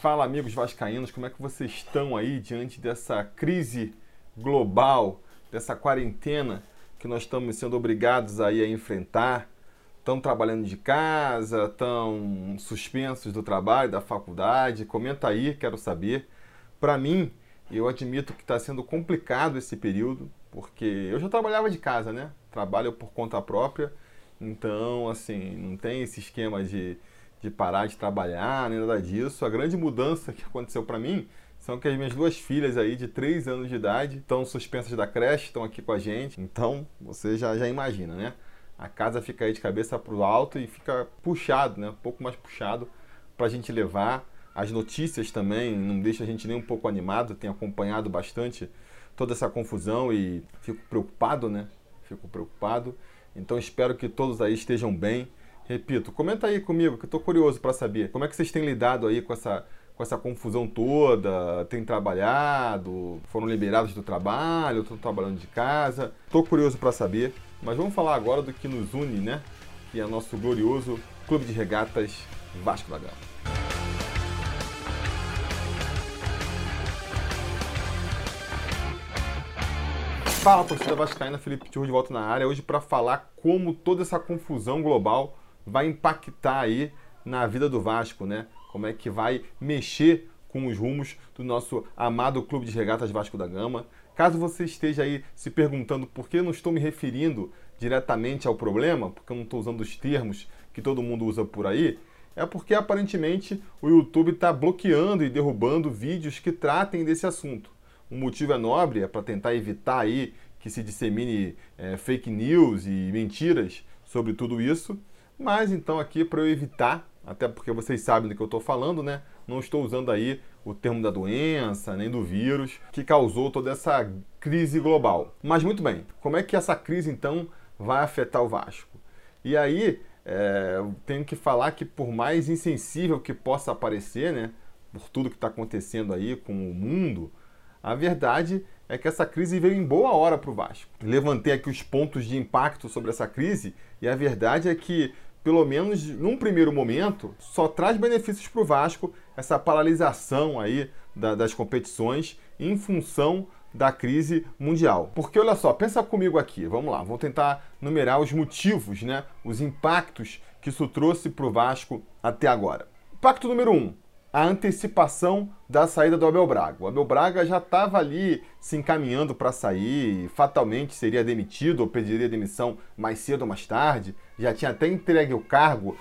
Fala, amigos vascaínos, como é que vocês estão aí diante dessa crise global, dessa quarentena que nós estamos sendo obrigados aí a enfrentar? Estão trabalhando de casa, estão suspensos do trabalho, da faculdade? Comenta aí, quero saber. Para mim, eu admito que está sendo complicado esse período, porque eu já trabalhava de casa, né? Trabalho por conta própria, então, assim, não tem esse esquema de de parar de trabalhar, nem nada disso. A grande mudança que aconteceu para mim são que as minhas duas filhas aí de 3 anos de idade estão suspensas da creche, estão aqui com a gente. Então, você já, já imagina, né? A casa fica aí de cabeça para o alto e fica puxado, né? Um pouco mais puxado para a gente levar. As notícias também não deixam a gente nem um pouco animado. Tenho acompanhado bastante toda essa confusão e fico preocupado, né? Fico preocupado. Então espero que todos aí estejam bem Repito, comenta aí comigo que eu estou curioso para saber como é que vocês têm lidado aí com essa, com essa confusão toda, têm trabalhado, foram liberados do trabalho, estão trabalhando de casa. Estou curioso para saber, mas vamos falar agora do que nos une, né? Que é nosso glorioso Clube de Regatas Vasco da Gama. Fala, torcida vascaína, Felipe Tio de volta na área, hoje para falar como toda essa confusão global vai impactar aí na vida do Vasco, né? Como é que vai mexer com os rumos do nosso amado Clube de Regatas Vasco da Gama. Caso você esteja aí se perguntando por que eu não estou me referindo diretamente ao problema, porque eu não estou usando os termos que todo mundo usa por aí, é porque aparentemente o YouTube está bloqueando e derrubando vídeos que tratem desse assunto. O motivo é nobre, é para tentar evitar aí que se dissemine é, fake news e mentiras sobre tudo isso. Mas então aqui para eu evitar, até porque vocês sabem do que eu estou falando, né? Não estou usando aí o termo da doença, nem do vírus, que causou toda essa crise global. Mas muito bem, como é que essa crise então vai afetar o Vasco? E aí, é, eu tenho que falar que por mais insensível que possa parecer, né? Por tudo que está acontecendo aí com o mundo, a verdade é que essa crise veio em boa hora para o Vasco. Levantei aqui os pontos de impacto sobre essa crise e a verdade é que pelo menos num primeiro momento, só traz benefícios para o Vasco essa paralisação aí da, das competições em função da crise mundial. Porque olha só, pensa comigo aqui, vamos lá, vou tentar numerar os motivos, né, os impactos que isso trouxe para o Vasco até agora. Impacto número um, a antecipação da saída do Abel Braga. O Abel Braga já estava ali se encaminhando para sair, fatalmente seria demitido ou pediria demissão mais cedo ou mais tarde, já tinha até entregue o cargo.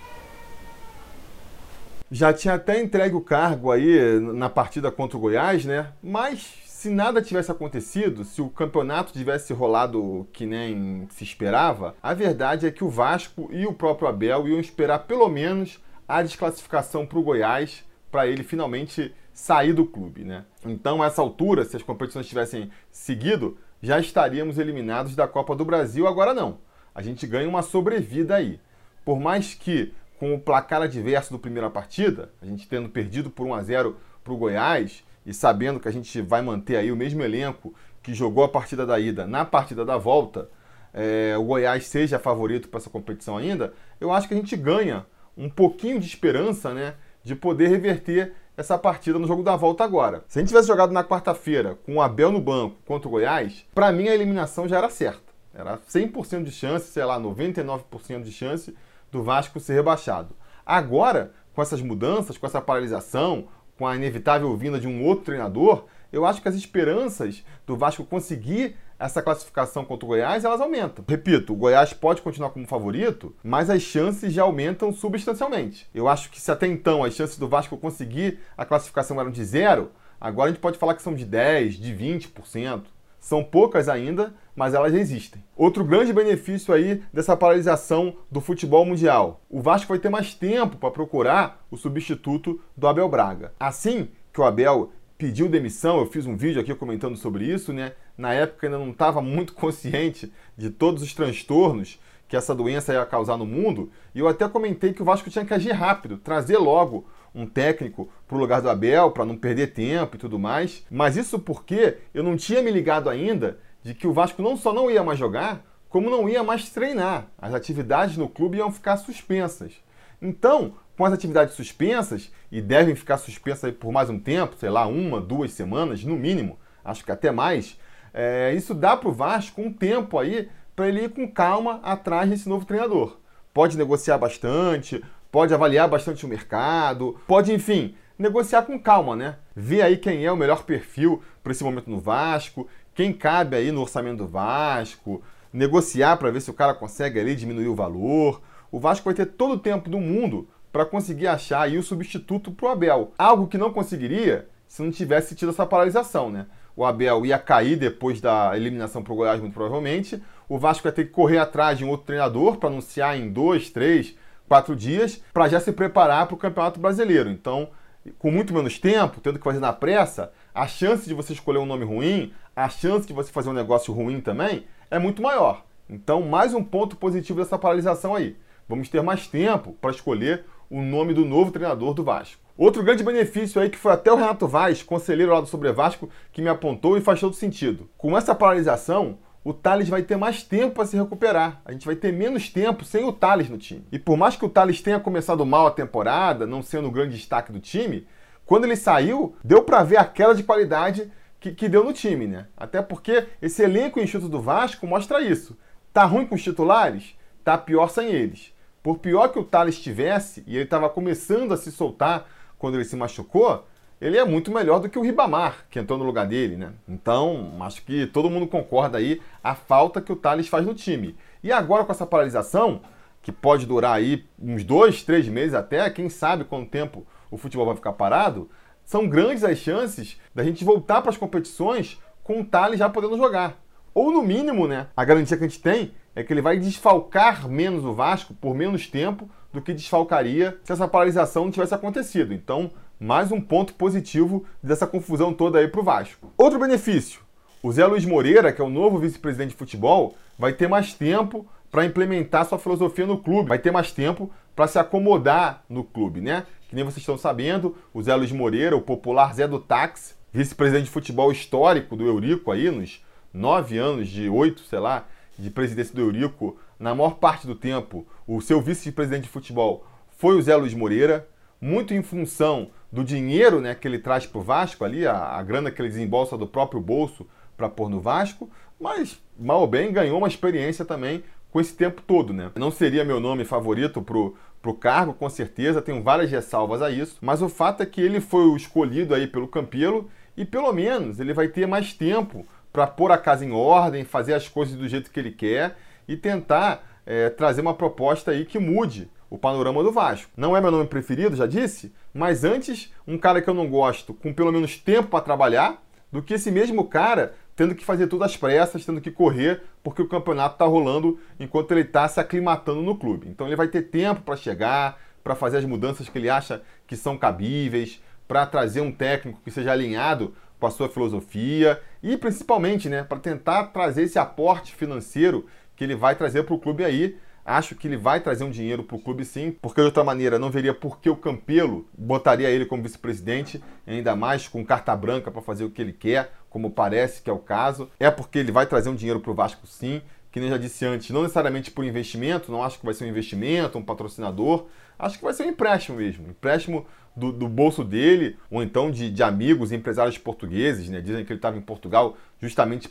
Já tinha até entregue o cargo aí na partida contra o Goiás, né? Mas se nada tivesse acontecido, se o campeonato tivesse rolado que nem se esperava, a verdade é que o Vasco e o próprio Abel iam esperar pelo menos a desclassificação para o Goiás para ele finalmente sair do clube, né? Então, a essa altura, se as competições tivessem seguido, já estaríamos eliminados da Copa do Brasil. Agora não. A gente ganha uma sobrevida aí. Por mais que com o placar adverso do primeira partida, a gente tendo perdido por 1 a 0 para o Goiás e sabendo que a gente vai manter aí o mesmo elenco que jogou a partida da ida na partida da volta, é, o Goiás seja favorito para essa competição ainda, eu acho que a gente ganha um pouquinho de esperança, né? De poder reverter essa partida no jogo da volta agora. Se a gente tivesse jogado na quarta-feira com o Abel no banco contra o Goiás, para mim a eliminação já era certa. Era 100% de chance, sei lá, 99% de chance do Vasco ser rebaixado. Agora, com essas mudanças, com essa paralisação, com a inevitável vinda de um outro treinador, eu acho que as esperanças do Vasco conseguir essa classificação contra o Goiás, elas aumentam. Repito, o Goiás pode continuar como favorito, mas as chances já aumentam substancialmente. Eu acho que se até então as chances do Vasco conseguir a classificação eram de zero, agora a gente pode falar que são de 10, de 20%. São poucas ainda, mas elas existem. Outro grande benefício aí dessa paralisação do futebol mundial. O Vasco vai ter mais tempo para procurar o substituto do Abel Braga. Assim que o Abel pediu demissão, eu fiz um vídeo aqui comentando sobre isso, né? Na época ainda não estava muito consciente de todos os transtornos que essa doença ia causar no mundo, e eu até comentei que o Vasco tinha que agir rápido, trazer logo um técnico para o lugar do Abel, para não perder tempo e tudo mais. Mas isso porque eu não tinha me ligado ainda de que o Vasco não só não ia mais jogar, como não ia mais treinar. As atividades no clube iam ficar suspensas. Então, com as atividades suspensas, e devem ficar suspensas por mais um tempo, sei lá, uma, duas semanas, no mínimo, acho que até mais, é, isso dá para o Vasco um tempo aí para ele ir com calma atrás desse novo treinador. Pode negociar bastante, pode avaliar bastante o mercado, pode, enfim, negociar com calma, né? Ver aí quem é o melhor perfil para esse momento no Vasco, quem cabe aí no orçamento do Vasco, negociar para ver se o cara consegue ali diminuir o valor. O Vasco vai ter todo o tempo do mundo para conseguir achar aí o substituto para o Abel. Algo que não conseguiria se não tivesse tido essa paralisação, né? O Abel ia cair depois da eliminação para o Goiás, muito provavelmente. O Vasco ia ter que correr atrás de um outro treinador para anunciar em dois, três, quatro dias, para já se preparar para o Campeonato Brasileiro. Então, com muito menos tempo, tendo que fazer na pressa, a chance de você escolher um nome ruim, a chance de você fazer um negócio ruim também, é muito maior. Então, mais um ponto positivo dessa paralisação aí. Vamos ter mais tempo para escolher o nome do novo treinador do Vasco. Outro grande benefício aí que foi até o Renato Vaz, conselheiro lá do Sobre Vasco, que me apontou e faz todo sentido. Com essa paralisação, o Thales vai ter mais tempo para se recuperar. A gente vai ter menos tempo sem o Thales no time. E por mais que o Thales tenha começado mal a temporada, não sendo o grande destaque do time, quando ele saiu, deu para ver a queda de qualidade que, que, deu no time, né? Até porque esse elenco enxuto do Vasco mostra isso. Tá ruim com os titulares? Tá pior sem eles. Por pior que o Thales estivesse, e ele estava começando a se soltar quando ele se machucou, ele é muito melhor do que o Ribamar, que entrou no lugar dele, né? Então, acho que todo mundo concorda aí a falta que o Thales faz no time. E agora com essa paralisação, que pode durar aí uns dois, três meses até, quem sabe quanto tempo o futebol vai ficar parado, são grandes as chances da gente voltar para as competições com o Thales já podendo jogar. Ou no mínimo, né? A garantia que a gente tem é que ele vai desfalcar menos o Vasco por menos tempo do que desfalcaria se essa paralisação não tivesse acontecido. Então, mais um ponto positivo dessa confusão toda aí para o Vasco. Outro benefício: o Zé Luiz Moreira, que é o novo vice-presidente de futebol, vai ter mais tempo para implementar sua filosofia no clube, vai ter mais tempo para se acomodar no clube, né? Que nem vocês estão sabendo, o Zé Luiz Moreira, o popular Zé do Táxi, vice-presidente de futebol histórico do Eurico aí, nos nove anos de oito, sei lá, de presidência do Eurico, na maior parte do tempo, o seu vice-presidente de futebol foi o Zé Luiz Moreira, muito em função do dinheiro né, que ele traz para o Vasco ali, a, a, grana que ele desembolsa do próprio bolso para pôr no Vasco, mas mal ou bem ganhou uma experiência também com esse tempo todo, né? Não seria meu nome favorito pro, pro cargo, com certeza, tenho várias ressalvas a isso, mas o fato é que ele foi o escolhido aí pelo Campelo e pelo menos ele vai ter mais tempo para pôr a casa em ordem, fazer as coisas do jeito que ele quer e tentar é, trazer uma proposta aí que mude o panorama do Vasco. Não é meu nome preferido, já disse, mas antes um cara que eu não gosto com pelo menos tempo para trabalhar do que esse mesmo cara tendo que fazer tudo às pressas, tendo que correr porque o campeonato está rolando enquanto ele está se aclimatando no clube. Então ele vai ter tempo para chegar, para fazer as mudanças que ele acha que são cabíveis, para trazer um técnico que seja alinhado com a sua filosofia e principalmente, né, para tentar trazer esse aporte financeiro que ele vai trazer para o clube aí. Acho que ele vai trazer um dinheiro para o clube sim, porque de outra maneira não veria por que o Campelo botaria ele como vice-presidente, ainda mais com carta branca para fazer o que ele quer, como parece que é o caso. É porque ele vai trazer um dinheiro para o Vasco sim, que nem já disse antes, não necessariamente por investimento, não acho que vai ser um investimento, um patrocinador, acho que vai ser um empréstimo mesmo. Empréstimo do, do bolso dele, ou então de, de amigos, empresários portugueses, né? Dizem que ele estava em Portugal justamente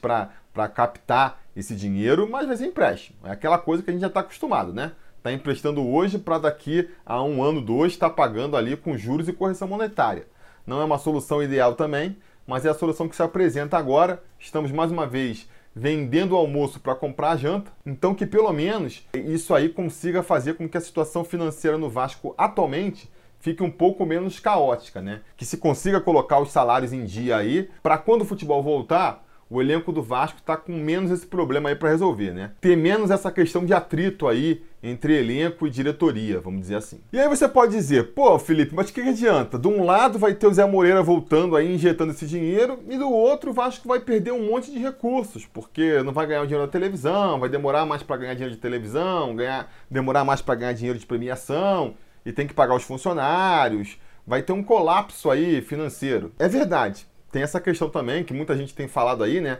para captar esse dinheiro, mas vai ser empréstimo. É aquela coisa que a gente já está acostumado, né? Está emprestando hoje para daqui a um ano, dois, estar tá pagando ali com juros e correção monetária. Não é uma solução ideal também, mas é a solução que se apresenta agora. Estamos mais uma vez vendendo o almoço para comprar a janta. Então que pelo menos isso aí consiga fazer com que a situação financeira no Vasco atualmente fique um pouco menos caótica, né? Que se consiga colocar os salários em dia aí, para quando o futebol voltar, o elenco do Vasco está com menos esse problema aí para resolver, né? Ter menos essa questão de atrito aí entre elenco e diretoria, vamos dizer assim. E aí você pode dizer, pô, Felipe, mas o que, que adianta? De um lado vai ter o Zé Moreira voltando aí, injetando esse dinheiro, e do outro o Vasco vai perder um monte de recursos, porque não vai ganhar o dinheiro da televisão, vai demorar mais para ganhar dinheiro de televisão, ganhar, demorar mais para ganhar dinheiro de premiação, e tem que pagar os funcionários, vai ter um colapso aí financeiro. É verdade. Tem essa questão também que muita gente tem falado aí, né?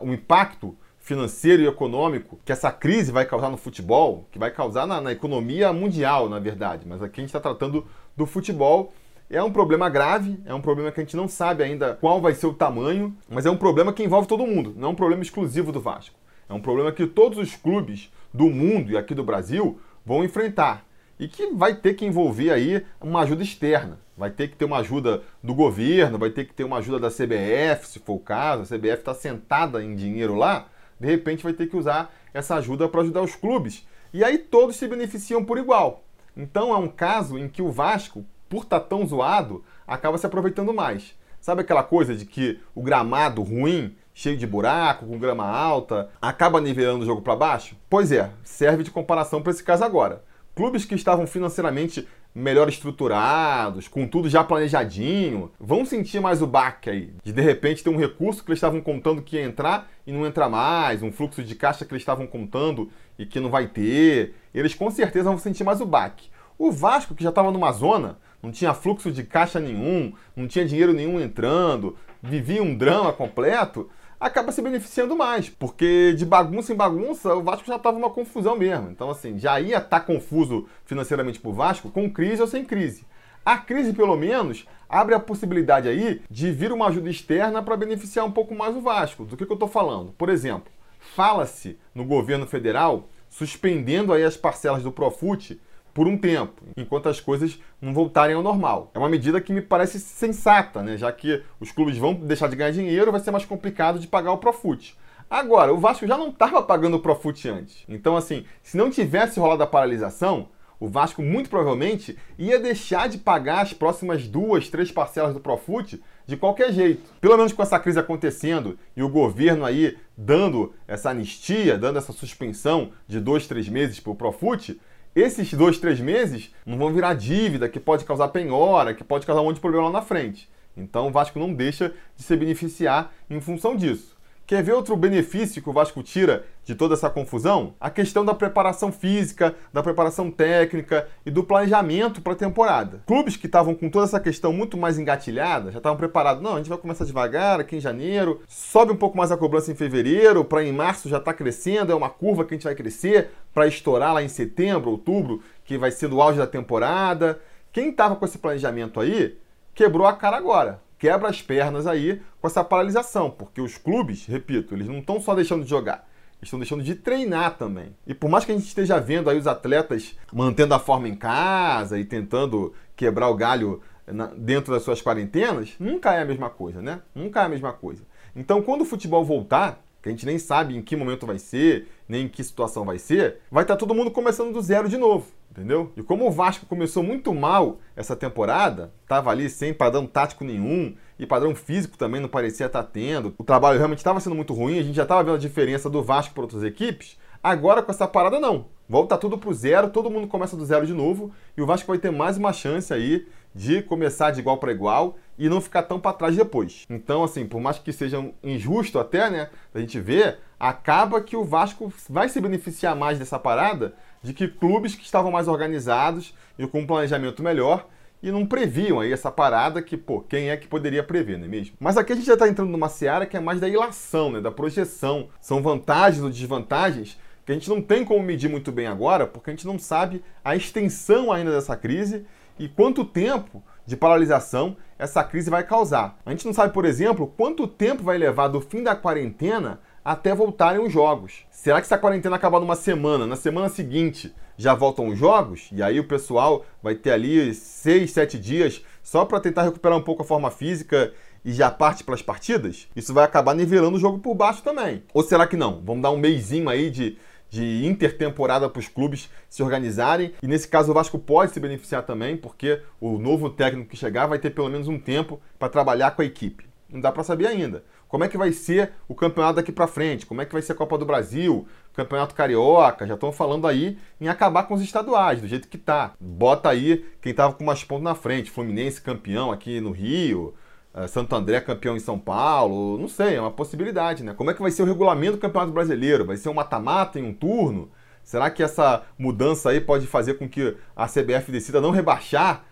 O impacto financeiro e econômico que essa crise vai causar no futebol, que vai causar na, na economia mundial, na verdade. Mas aqui a gente está tratando do futebol. É um problema grave, é um problema que a gente não sabe ainda qual vai ser o tamanho, mas é um problema que envolve todo mundo, não é um problema exclusivo do Vasco. É um problema que todos os clubes do mundo e aqui do Brasil vão enfrentar e que vai ter que envolver aí uma ajuda externa. Vai ter que ter uma ajuda do governo, vai ter que ter uma ajuda da CBF, se for o caso. A CBF está sentada em dinheiro lá, de repente vai ter que usar essa ajuda para ajudar os clubes. E aí todos se beneficiam por igual. Então é um caso em que o Vasco, por estar tá tão zoado, acaba se aproveitando mais. Sabe aquela coisa de que o gramado ruim, cheio de buraco, com grama alta, acaba nivelando o jogo para baixo? Pois é, serve de comparação para esse caso agora clubes que estavam financeiramente melhor estruturados, com tudo já planejadinho, vão sentir mais o baque aí. De de repente ter um recurso que eles estavam contando que ia entrar e não entra mais, um fluxo de caixa que eles estavam contando e que não vai ter. Eles com certeza vão sentir mais o baque. O Vasco, que já estava numa zona, não tinha fluxo de caixa nenhum, não tinha dinheiro nenhum entrando, vivia um drama completo, acaba se beneficiando mais, porque de bagunça em bagunça o Vasco já estava uma confusão mesmo. Então, assim, já ia estar tá confuso financeiramente para o Vasco, com crise ou sem crise. A crise, pelo menos, abre a possibilidade aí de vir uma ajuda externa para beneficiar um pouco mais o Vasco. Do que, que eu estou falando? Por exemplo, fala-se no governo federal suspendendo aí as parcelas do Profut por um tempo, enquanto as coisas não voltarem ao normal. É uma medida que me parece sensata, né? já que os clubes vão deixar de ganhar dinheiro, vai ser mais complicado de pagar o Profut. Agora, o Vasco já não estava pagando o Profut antes. Então, assim, se não tivesse rolado a paralisação, o Vasco muito provavelmente ia deixar de pagar as próximas duas, três parcelas do Profut de qualquer jeito. Pelo menos com essa crise acontecendo e o governo aí dando essa anistia, dando essa suspensão de dois, três meses para o Profut, esses dois, três meses não vão virar dívida, que pode causar penhora, que pode causar um monte de problema lá na frente. Então o Vasco não deixa de se beneficiar em função disso. Quer ver outro benefício que o Vasco tira de toda essa confusão? A questão da preparação física, da preparação técnica e do planejamento para a temporada. Clubes que estavam com toda essa questão muito mais engatilhada, já estavam preparados. Não, a gente vai começar devagar aqui em janeiro, sobe um pouco mais a cobrança em fevereiro, para em março já está crescendo, é uma curva que a gente vai crescer para estourar lá em setembro, outubro, que vai ser do auge da temporada. Quem estava com esse planejamento aí quebrou a cara agora quebra as pernas aí com essa paralisação, porque os clubes, repito, eles não estão só deixando de jogar, estão deixando de treinar também. E por mais que a gente esteja vendo aí os atletas mantendo a forma em casa e tentando quebrar o galho dentro das suas quarentenas, nunca é a mesma coisa, né? Nunca é a mesma coisa. Então, quando o futebol voltar, que a gente nem sabe em que momento vai ser, nem em que situação vai ser, vai estar tá todo mundo começando do zero de novo, entendeu? E como o Vasco começou muito mal essa temporada, estava ali sem padrão tático nenhum e padrão físico também não parecia estar tá tendo, o trabalho realmente estava sendo muito ruim, a gente já estava vendo a diferença do Vasco para outras equipes, agora com essa parada não. Volta tudo pro zero, todo mundo começa do zero de novo e o Vasco vai ter mais uma chance aí de começar de igual para igual e não ficar tão para trás depois. Então, assim, por mais que seja injusto até, né, a gente ver, acaba que o Vasco vai se beneficiar mais dessa parada de que clubes que estavam mais organizados e com um planejamento melhor e não previam aí essa parada que, pô, quem é que poderia prever, não é mesmo? Mas aqui a gente já está entrando numa seara que é mais da ilação, né, da projeção. São vantagens ou desvantagens que a gente não tem como medir muito bem agora, porque a gente não sabe a extensão ainda dessa crise e quanto tempo de paralisação essa crise vai causar. A gente não sabe, por exemplo, quanto tempo vai levar do fim da quarentena até voltarem os jogos. Será que se a quarentena acabar numa semana, na semana seguinte já voltam os jogos? E aí o pessoal vai ter ali seis, sete dias só para tentar recuperar um pouco a forma física e já parte para as partidas? Isso vai acabar nivelando o jogo por baixo também. Ou será que não? Vamos dar um meizinho aí de de intertemporada para os clubes se organizarem. E nesse caso o Vasco pode se beneficiar também, porque o novo técnico que chegar vai ter pelo menos um tempo para trabalhar com a equipe. Não dá para saber ainda. Como é que vai ser o campeonato daqui para frente? Como é que vai ser a Copa do Brasil? Campeonato Carioca? Já estão falando aí em acabar com os estaduais, do jeito que tá. Bota aí quem tava com mais pontos na frente. Fluminense campeão aqui no Rio, Santo André campeão em São Paulo, não sei, é uma possibilidade, né? Como é que vai ser o regulamento do Campeonato Brasileiro? Vai ser um mata-mata em um turno? Será que essa mudança aí pode fazer com que a CBF decida não rebaixar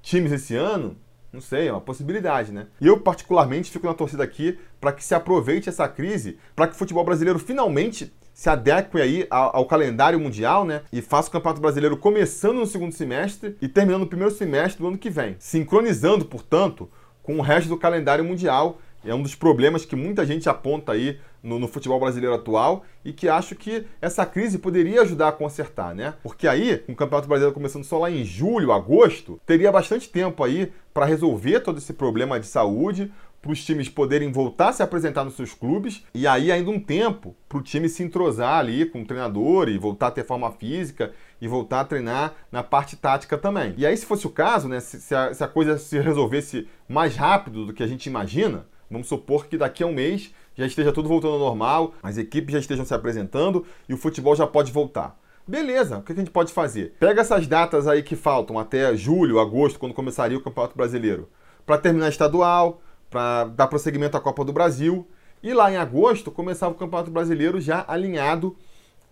times esse ano? Não sei, é uma possibilidade, né? Eu, particularmente, fico na torcida aqui para que se aproveite essa crise, para que o futebol brasileiro finalmente se adeque aí ao, ao, calendário mundial, né? E faça o Campeonato Brasileiro começando no segundo semestre e terminando no primeiro semestre do ano que vem. Sincronizando, portanto, com o resto do calendário mundial. É um dos problemas que muita gente aponta aí no, no, futebol brasileiro atual e que acho que essa crise poderia ajudar a consertar, né? Porque aí, com o Campeonato Brasileiro começando só lá em julho, agosto, teria bastante tempo aí para resolver todo esse problema de saúde, para os times poderem voltar a se apresentar nos seus clubes e aí ainda um tempo para o time se entrosar ali com o treinador e voltar a ter forma física e voltar a treinar na parte tática também. E aí, se fosse o caso, né, se, se, a, se a coisa se resolvesse mais rápido do que a gente imagina, vamos supor que daqui a um mês já esteja tudo voltando ao normal, as equipes já estejam se apresentando e o futebol já pode voltar. Beleza, o que a gente pode fazer? Pega essas datas aí que faltam até julho, agosto, quando começaria o Campeonato Brasileiro, para terminar estadual, para dar prosseguimento à Copa do Brasil. E lá em agosto começava o Campeonato Brasileiro já alinhado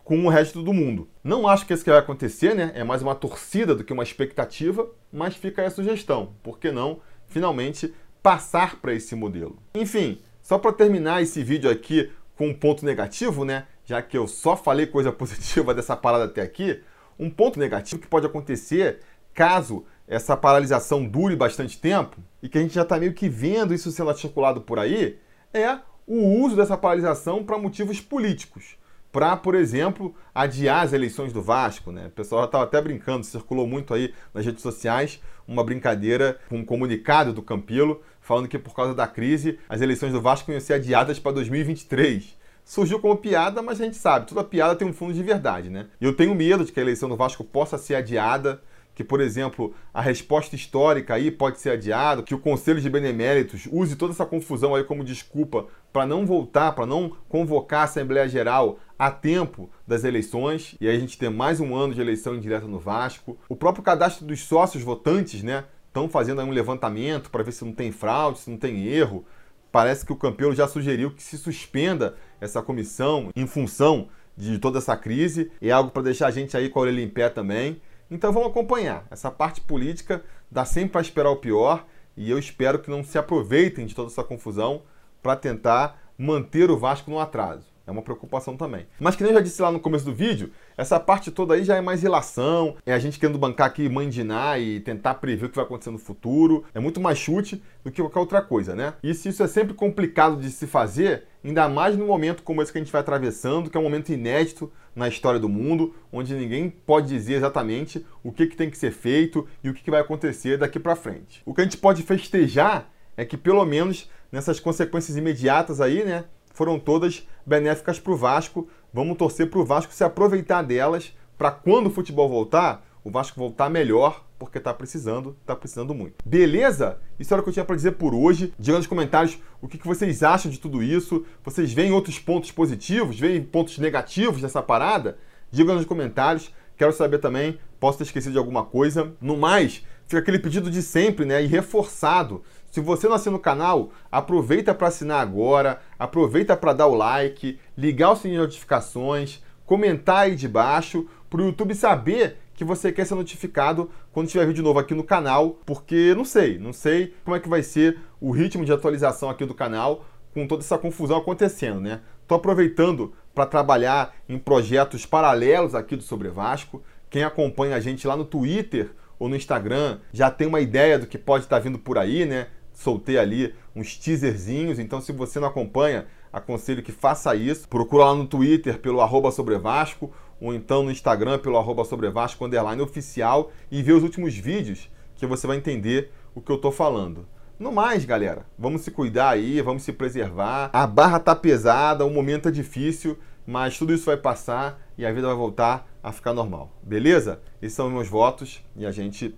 com o resto do mundo. Não acho que isso que vai acontecer, né? É mais uma torcida do que uma expectativa, mas fica aí a sugestão. Por que não, finalmente, passar para esse modelo? Enfim, só para terminar esse vídeo aqui com um ponto negativo, né? Já que eu só falei coisa positiva dessa parada até aqui, um ponto negativo que pode acontecer caso essa paralisação dure bastante tempo, e que a gente já está meio que vendo isso sendo articulado por aí, é o uso dessa paralisação para motivos políticos. Para, por exemplo, adiar as eleições do Vasco. Né? O pessoal estava até brincando, circulou muito aí nas redes sociais uma brincadeira com um comunicado do Campelo falando que por causa da crise as eleições do Vasco iam ser adiadas para 2023 surgiu como piada, mas a gente sabe, toda piada tem um fundo de verdade, né? E eu tenho medo de que a eleição do Vasco possa ser adiada que, por exemplo, a resposta histórica aí pode ser adiada, que o Conselho de Beneméritos use toda essa confusão aí como desculpa para não voltar, para não convocar a Assembleia Geral a tempo das eleições, e aí a gente tem mais um ano de eleição indireta no Vasco. O próprio cadastro dos sócios votantes, né, estão fazendo aí um levantamento para ver se não tem fraude, se não tem erro. Parece que o Campelo já sugeriu que se suspenda essa comissão em função de toda essa crise. É algo para deixar a gente aí com a orelha em pé também. Então vamos acompanhar. Essa parte política dá sempre para esperar o pior e eu espero que não se aproveitem de toda essa confusão para tentar manter o Vasco no atraso. É uma preocupação também. Mas que nem eu já disse lá no começo do vídeo, essa parte toda aí já é mais relação, é a gente querendo bancar aqui, mandinar e tentar prever o que vai acontecer no futuro. É muito mais chute do que qualquer outra coisa, né? E se isso é sempre complicado de se fazer, ainda mais no momento como esse que a gente vai atravessando, que é um momento inédito na história do mundo, onde ninguém pode dizer exatamente o que, que tem que ser feito e o que, que vai acontecer daqui para frente. O que a gente pode festejar é que pelo menos nessas consequências imediatas aí, né, foram todas benéficas para o Vasco. Vamos torcer para o Vasco se aproveitar delas para quando o futebol voltar, o Vasco voltar melhor, porque está precisando, está precisando muito. Beleza? Isso era o que eu tinha para dizer por hoje. Diga nos comentários o que, que vocês acham de tudo isso. Vocês veem outros pontos positivos, veem pontos negativos dessa parada? Diga nos comentários. Quero saber também, posso ter esquecido de alguma coisa. No mais, fica aquele pedido de sempre, né? E reforçado. Se você não assina o canal, aproveita para assinar agora, aproveita para dar o like, ligar o sininho de notificações, comentar aí de baixo, para o YouTube saber que você quer ser notificado quando tiver vídeo novo aqui no canal, porque não sei, não sei como é que vai ser o ritmo de atualização aqui do canal com toda essa confusão acontecendo, né? Tô aproveitando para trabalhar em projetos paralelos aqui do Sobre Vasco. Quem acompanha a gente lá no Twitter ou no Instagram já tem uma ideia do que pode estar tá vindo por aí, né? Soltei ali uns teaserzinhos, então se você não acompanha, aconselho que faça isso. Procura lá no Twitter pelo arroba Sobre Vasco ou então no Instagram pelo arroba sobrevasco underline oficial e ver os últimos vídeos que você vai entender o que eu tô falando. No mais, galera, vamos se cuidar aí, vamos se preservar. A barra tá pesada, o momento é difícil, mas tudo isso vai passar e a vida vai voltar a ficar normal. Beleza? Esses são meus votos e a gente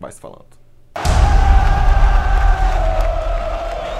vai se falando.